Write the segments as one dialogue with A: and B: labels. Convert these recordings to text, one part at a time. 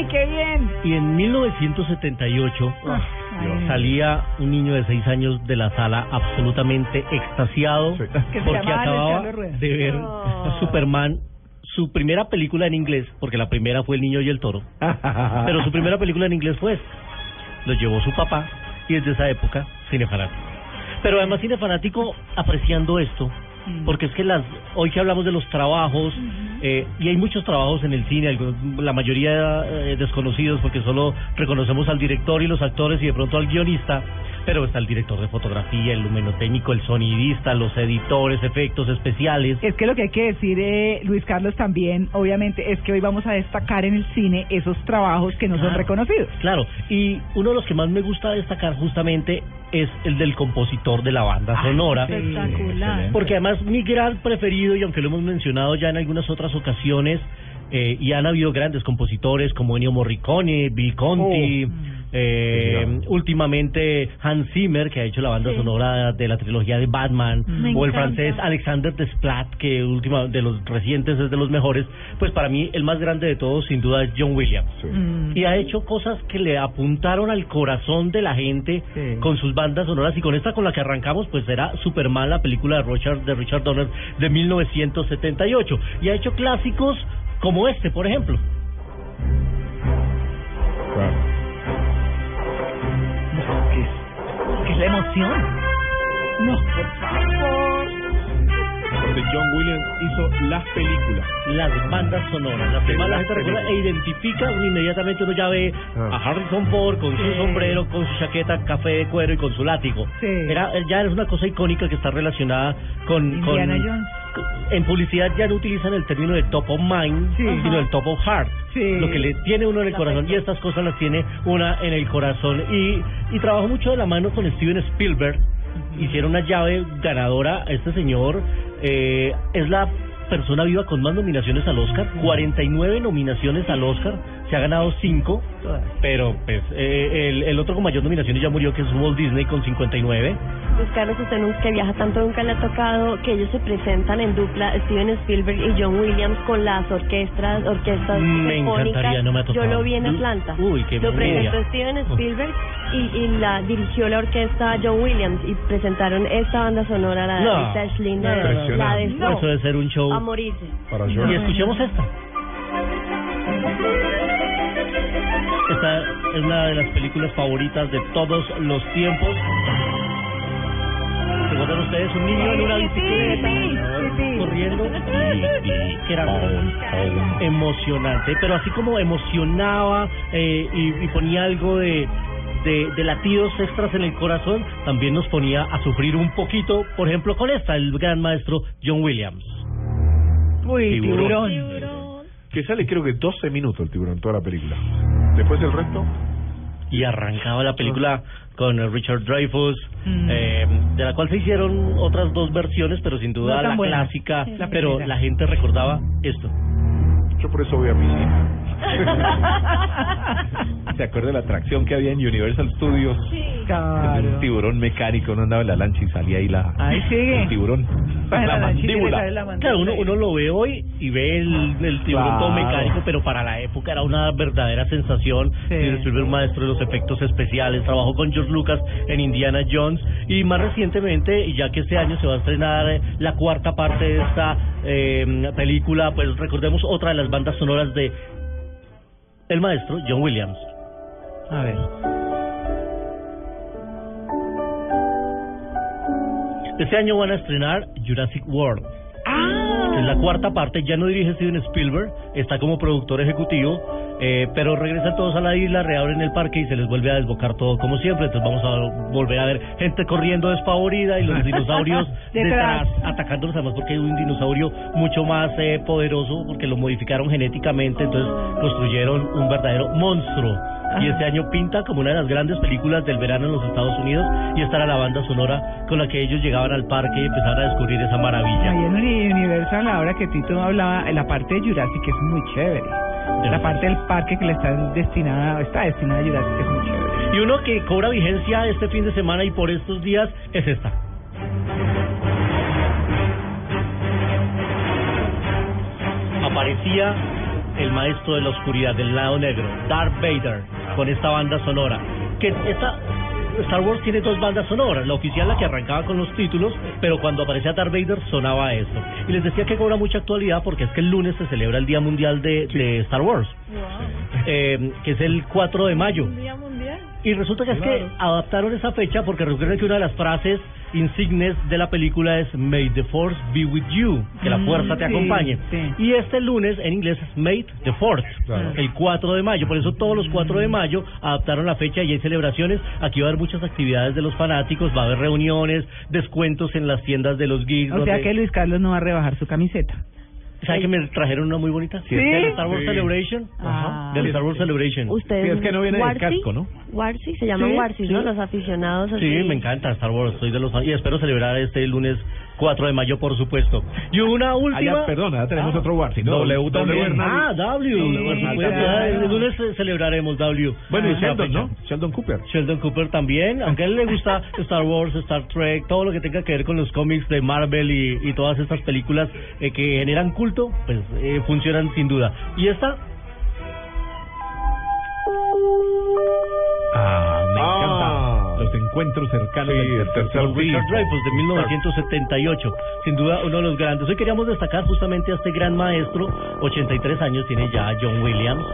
A: ¡Ay, qué bien!
B: Y en 1978
A: Ah,
B: salía un niño de seis años de la sala absolutamente extasiado
A: Que se
B: porque acababa de ver
C: Oh.
B: Superman, su primera película en inglés, porque la primera fue El Niño y el Toro, pero su primera película en inglés fue esta. Lo llevó su papá y desde esa época cinefanático. Pero además cinefanático apreciando esto, porque es que las hoy que hablamos de los trabajos eh, y hay muchos trabajos en el cine, algunos- la mayoría eh, desconocidos porque solo reconocemos al director y los actores y de pronto al guionista, pero está el director de fotografía, el lumenotécnico, el sonidista, los editores, efectos especiales.
A: Es que lo que hay que decir, eh, Luis Carlos, también, obviamente, es que hoy vamos a destacar en el cine esos trabajos que no son
B: Claro.
A: reconocidos.
B: Claro, y uno de los que más me gusta destacar justamente es el del compositor de la banda
A: Ah,
B: sonora.
C: Espectacular.
B: Porque además mi gran preferido, y aunque lo hemos mencionado ya en algunas otras ocasiones, eh, y han habido grandes compositores como Ennio Morricone, Bill Conti,
A: Oh.
B: Eh, últimamente Hans Zimmer, que ha hecho la banda
C: Sí.
B: sonora de la trilogía de Batman,
C: Me
B: o el
C: encanta.
B: francés Alexander Desplat, que última, de los recientes es de los mejores, pues para mí el más grande de todos sin duda es John Williams.
A: Mm.
B: Y ha hecho cosas que le apuntaron al corazón de la gente
A: Sí.
B: con sus bandas sonoras y con esta con la que arrancamos pues será Superman, la película de Richard, de Richard Donner de 1978 y ha hecho clásicos como este, por ejemplo.
A: ¿Qué la emoción? No, por favor.
D: Donde John Williams hizo las películas.
B: Las bandas sonoras, las que más la gente recuerda e identifica inmediatamente uno ya ve
D: Ah.
B: a Harrison Ford con su sombrero, con su chaqueta café de cuero y con su látigo.
A: Sí.
B: Era, ya es una cosa icónica que está relacionada con...
A: Indiana
B: con
A: Jones.
B: En publicidad ya no utilizan el término de top of mind,
A: Sí.
B: sino el top of heart.
A: Sí.
B: Lo que le tiene uno en el corazón y estas cosas las tiene una en el corazón. Y, y trabajó mucho de la mano con Steven Spielberg. Hicieron una llave ganadora. Este señor eh, es la persona viva con más nominaciones al Oscar. 49 nominaciones al Oscar. Se ha ganado 5.
A: Todas.
B: Pero pues eh, el, el otro con mayor nominaciones ya murió, que es Walt Disney con 59.
C: Luis Carlos, usted nunca que viaja tanto, nunca le ha tocado que ellos se presentan en dupla, Steven Spielberg y John Williams, con las orquestas, orquestas
B: Me encantaría, no me ha
C: Yo
B: tocado.
C: lo vi en Atlanta.
B: Uy, qué
C: Lo presentó. Steven Spielberg y, y la dirigió la orquesta John Williams y presentaron esta banda sonora, la
B: No.
C: de Linder,
B: No, no, no,
C: la de
A: no.
B: Eso debe ser un show.
C: a morirse.
D: Para
B: Y escuchemos esta. Esta es una de las películas favoritas de todos los tiempos. ¿Recuerdan ustedes un niño en una bicicleta
A: sí, sí.
B: corriendo? Y, y que era emocionante, pero así como emocionaba eh, y, y ponía algo de, de, de latidos extras en el corazón, también nos ponía a sufrir un poquito, por ejemplo, con esta, el gran maestro John Williams.
A: Uy,
D: Tiburón.
A: tiburón.
D: Que sale creo que 12 minutos el tiburón, toda la película. Después el resto,
B: y arrancaba la película con Richard Dreyfuss,
A: Mm.
B: eh, de la cual se hicieron otras dos versiones, pero sin duda
A: No
B: la clásica,
A: La
B: pero la gente recordaba esto.
D: Yo por eso voy a mi
E: ¿Se acuerda de la atracción que había en Universal Studios?
A: Claro.
E: Un tiburón mecánico, uno andaba en la lancha y salía ahí la,
A: Ahí sigue.
E: el tiburón.
A: Para
E: la
A: la
E: mandíbula.
A: la mandíbula.
B: Claro, uno, uno lo ve hoy y ve el, el tiburón todo
E: Claro.
B: mecánico, pero para la época era una verdadera sensación.
A: Sí.
B: Y Spielberg, maestro de los efectos especiales, trabajó con George Lucas en Indiana Jones y más recientemente, y ya que este año se va a estrenar la cuarta parte de esta eh, película, pues recordemos otra de las bandas sonoras de el maestro John Williams.
A: A ver.
B: Este año van a estrenar Jurassic World.
A: Ah.
B: Es la cuarta parte, ya no dirige Steven Spielberg, está como productor ejecutivo, eh, pero regresan todos a la isla, reabren el parque y se les vuelve a desbocar todo como siempre. Entonces vamos a volver a ver gente corriendo despavorida y los dinosaurios
A: Detrás.
B: atacándolos, además porque hay un dinosaurio mucho más eh, poderoso porque lo modificaron genéticamente, entonces construyeron un verdadero monstruo. Y este año pinta como una de las grandes películas del verano en los Estados Unidos y esta era la banda sonora con la que ellos llegaban al parque y empezaron a descubrir esa maravilla.
A: Ahí en Uni- Universal, ahora que Tito hablaba, la parte de Jurassic es muy chévere. La parte del parque que le está destinada, está destinada a chévere.
B: Y uno que cobra vigencia este fin de semana y por estos días es esta. Aparecía el maestro de la oscuridad, del lado negro, Darth Vader, con esta banda sonora. Que esta Star Wars tiene dos bandas sonoras, la oficial la que arrancaba con los títulos, pero cuando aparecía Darth Vader sonaba esto. Y les decía que cobra mucha actualidad porque es que el lunes se celebra el Día Mundial de, de Star Wars, eh, que es el 4 de mayo. Y resulta que es que adaptaron esa fecha porque recuerden que una de las frases insignes de la película es May the Force be with you, que la
A: Mm,
B: fuerza te
A: sí,
B: acompañe.
A: sí.
B: Y este lunes en inglés es May the Fourth,
D: Claro.
B: el 4 de mayo. Por eso todos los 4 de mayo adaptaron la fecha y hay celebraciones. Aquí va a haber muchas actividades de los fanáticos, va a haber reuniones, descuentos en las tiendas de los geeks.
A: O sea que Luis Carlos no va a rebajar su camiseta.
B: ¿Sabe que me trajeron una muy bonita?
A: ¿Sí?
B: Del Star Wars
D: Sí.
B: Celebration.
A: Ah.
B: Del Star Wars Celebration.
C: Ustedes.
E: Sí, es que no viene del
C: Warsi,
E: casco, ¿no?
C: Warsi, se llaman
A: Sí,
C: Warsis, ¿no?
B: sí.
C: Los aficionados. así.
B: Sí, me encanta Star Wars, soy de los y espero celebrar este lunes 4 de mayo, por supuesto. Y una última.
E: Allá, perdona, tenemos
B: Ah.
E: otro War, si no,
B: W. Ah, W.
A: Claro.
B: El lunes celebraremos W.
E: Bueno, y
B: Esa
E: Sheldon. ¿no? Sheldon Cooper.
B: Sheldon Cooper también, aunque a él le gusta Star Wars, Star Trek, todo lo que tenga que ver con los cómics de Marvel y, y todas estas películas eh, que generan culto, pues eh, funcionan sin duda. Y esta,
E: encuentros cercanos
D: Sí,
E: del
D: el tercer
B: Richard. Dreyfuss de 1978, sin duda uno de los grandes. Hoy queríamos destacar justamente a este gran maestro, 83 años tiene ya John Williams,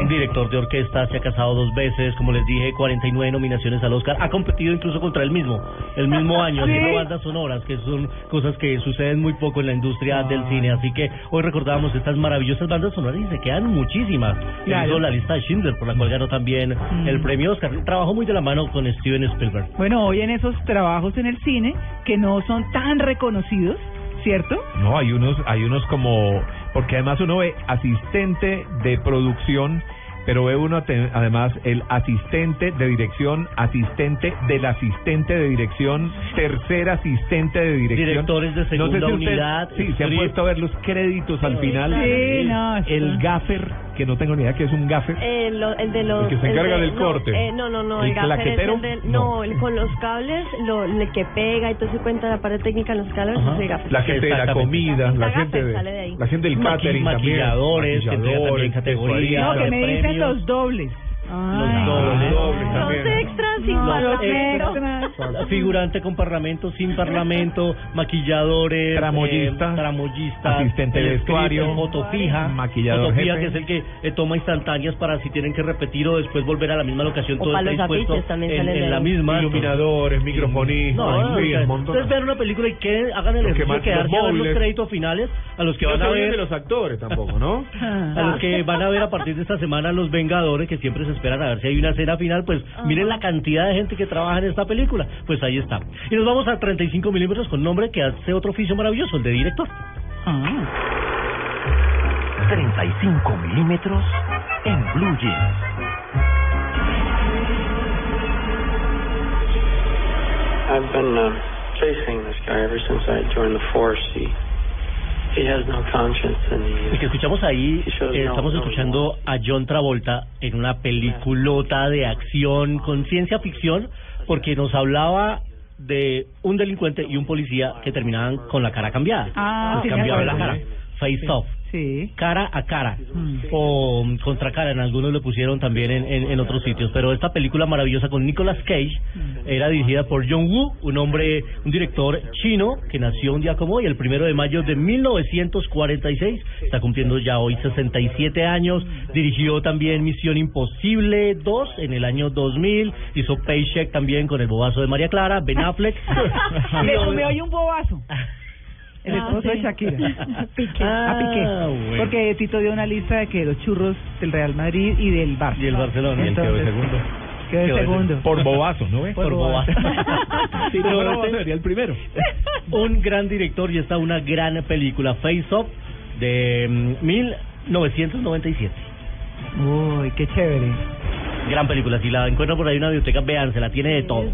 B: un director de orquesta, se ha casado dos veces, como les dije, 49 nominaciones al Oscar, ha competido incluso contra él mismo, el mismo año, haciendo bandas sonoras, que son cosas que suceden muy poco en la industria del cine, así que hoy recordamos estas maravillosas bandas sonoras y se quedan muchísimas.
A: Claro.
B: Hizo la lista de Schindler, por la cual ganó también el premio Oscar. Trabajó muy de la mano con Steven Spielberg.
A: Bueno, hoy en esos trabajos en el cine que no son tan reconocidos, ¿cierto?
E: No, hay unos, hay unos como, porque además uno ve asistente de producción, pero ve uno además el asistente de dirección, asistente del asistente de dirección, tercer asistente de dirección.
B: Directores de segunda
E: usted-
B: unidad,
E: Sí, se han puesto a ver los créditos al final.
A: Sí, no,
E: El gaffer, que no tengo ni idea que es un gaffer.
C: Eh, lo- el de los.
D: El que se encarga
C: de-
D: del
C: no,
D: corte.
C: eh, no, no, no.
E: ¿El
C: El, gaffer es el del-
E: No.
C: no, el con los cables, lo, el que pega y todo se cuenta la parte técnica en los cables,
B: Ajá.
C: es el gaffer.
D: La gente de la comida, la
C: La
D: gente de,
C: de
D: la gente del
B: Maqui-
D: catering también.
B: maquilladores, que también categorías.
A: No, que me dicen los dobles. Ay.
B: Los dobles.
D: dobles
C: Los extras sin
A: No, extras.
B: Figurante con parlamento, sin parlamento, maquilladores,
E: Tramoyista,
B: eh, tramoyistas,
E: asistente de
B: script,
E: vestuario,
B: el foto fija,
E: maquillador
B: foto fija,
E: jefe.
B: que es el que eh, toma instantáneas para si tienen que repetir o después volver a la misma locación,
C: O
B: todo
C: para
B: está
C: los
B: dispuesto en, en la misma.
D: Iluminadores, microfonistas,
B: No, ustedes ven una película y que hagan el ejercicio de quedarse
D: los
B: a ver los créditos finales a los que
D: no
B: van a ver
D: de los actores tampoco, ¿no?
B: a los que van a ver a partir de esta semana Los Vengadores, que siempre se esperan a ver si hay una escena final, pues miren la cantidad de gente que trabaja en esta película, pues ahí está. Y nos vamos a 35 milímetros con nombre que hace otro oficio maravilloso, el de director.
A: Ah.
F: 35 milímetros en Blue Jeans.
G: I've been uh, chasing this guy ever since I joined the force. He
B: El que escuchamos ahí, eh, estamos escuchando a John Travolta en una peliculota de acción con ciencia ficción, porque nos hablaba de un delincuente y un policía que terminaban con la cara cambiada.
A: Ah,
B: cambiaban la cara. Face off.
A: Sí.
B: cara a cara.
A: Mm.
B: o mm, contra cara. En algunos lo pusieron también en, en, en otros sitios. Pero esta película maravillosa con Nicolas Cage era dirigida por John Woo un hombre un director chino que nació un día como hoy el primero de mayo de 1946 está cumpliendo ya hoy 67 años. Dirigió también Misión Imposible 2 en el año 2000 hizo Paycheck también con el bobazo de María Clara Ben Affleck.
A: Le comió hoy un bobazo. El
C: Ah,
A: esposo de
C: sí.
A: Shakira.
C: Piqué.
A: A Piqué.
B: Ah, bueno.
A: Porque Tito dio una lista de que los churros del Real Madrid y del Barça.
B: y el Barcelona
E: Y él quedó de
A: Entonces,
E: segundo.
A: Quedó de
B: Quedó de
A: segundo.
E: Por bobazo, ¿no ve?
B: por bobazo
E: Sí, no,
B: este-
E: sería el primero.
B: un gran director y está una gran película, Face Off, de mm, 1997.
A: Uy, qué chévere.
B: Gran película, si la encuentran por ahí en una biblioteca, véanse, la tiene de todo.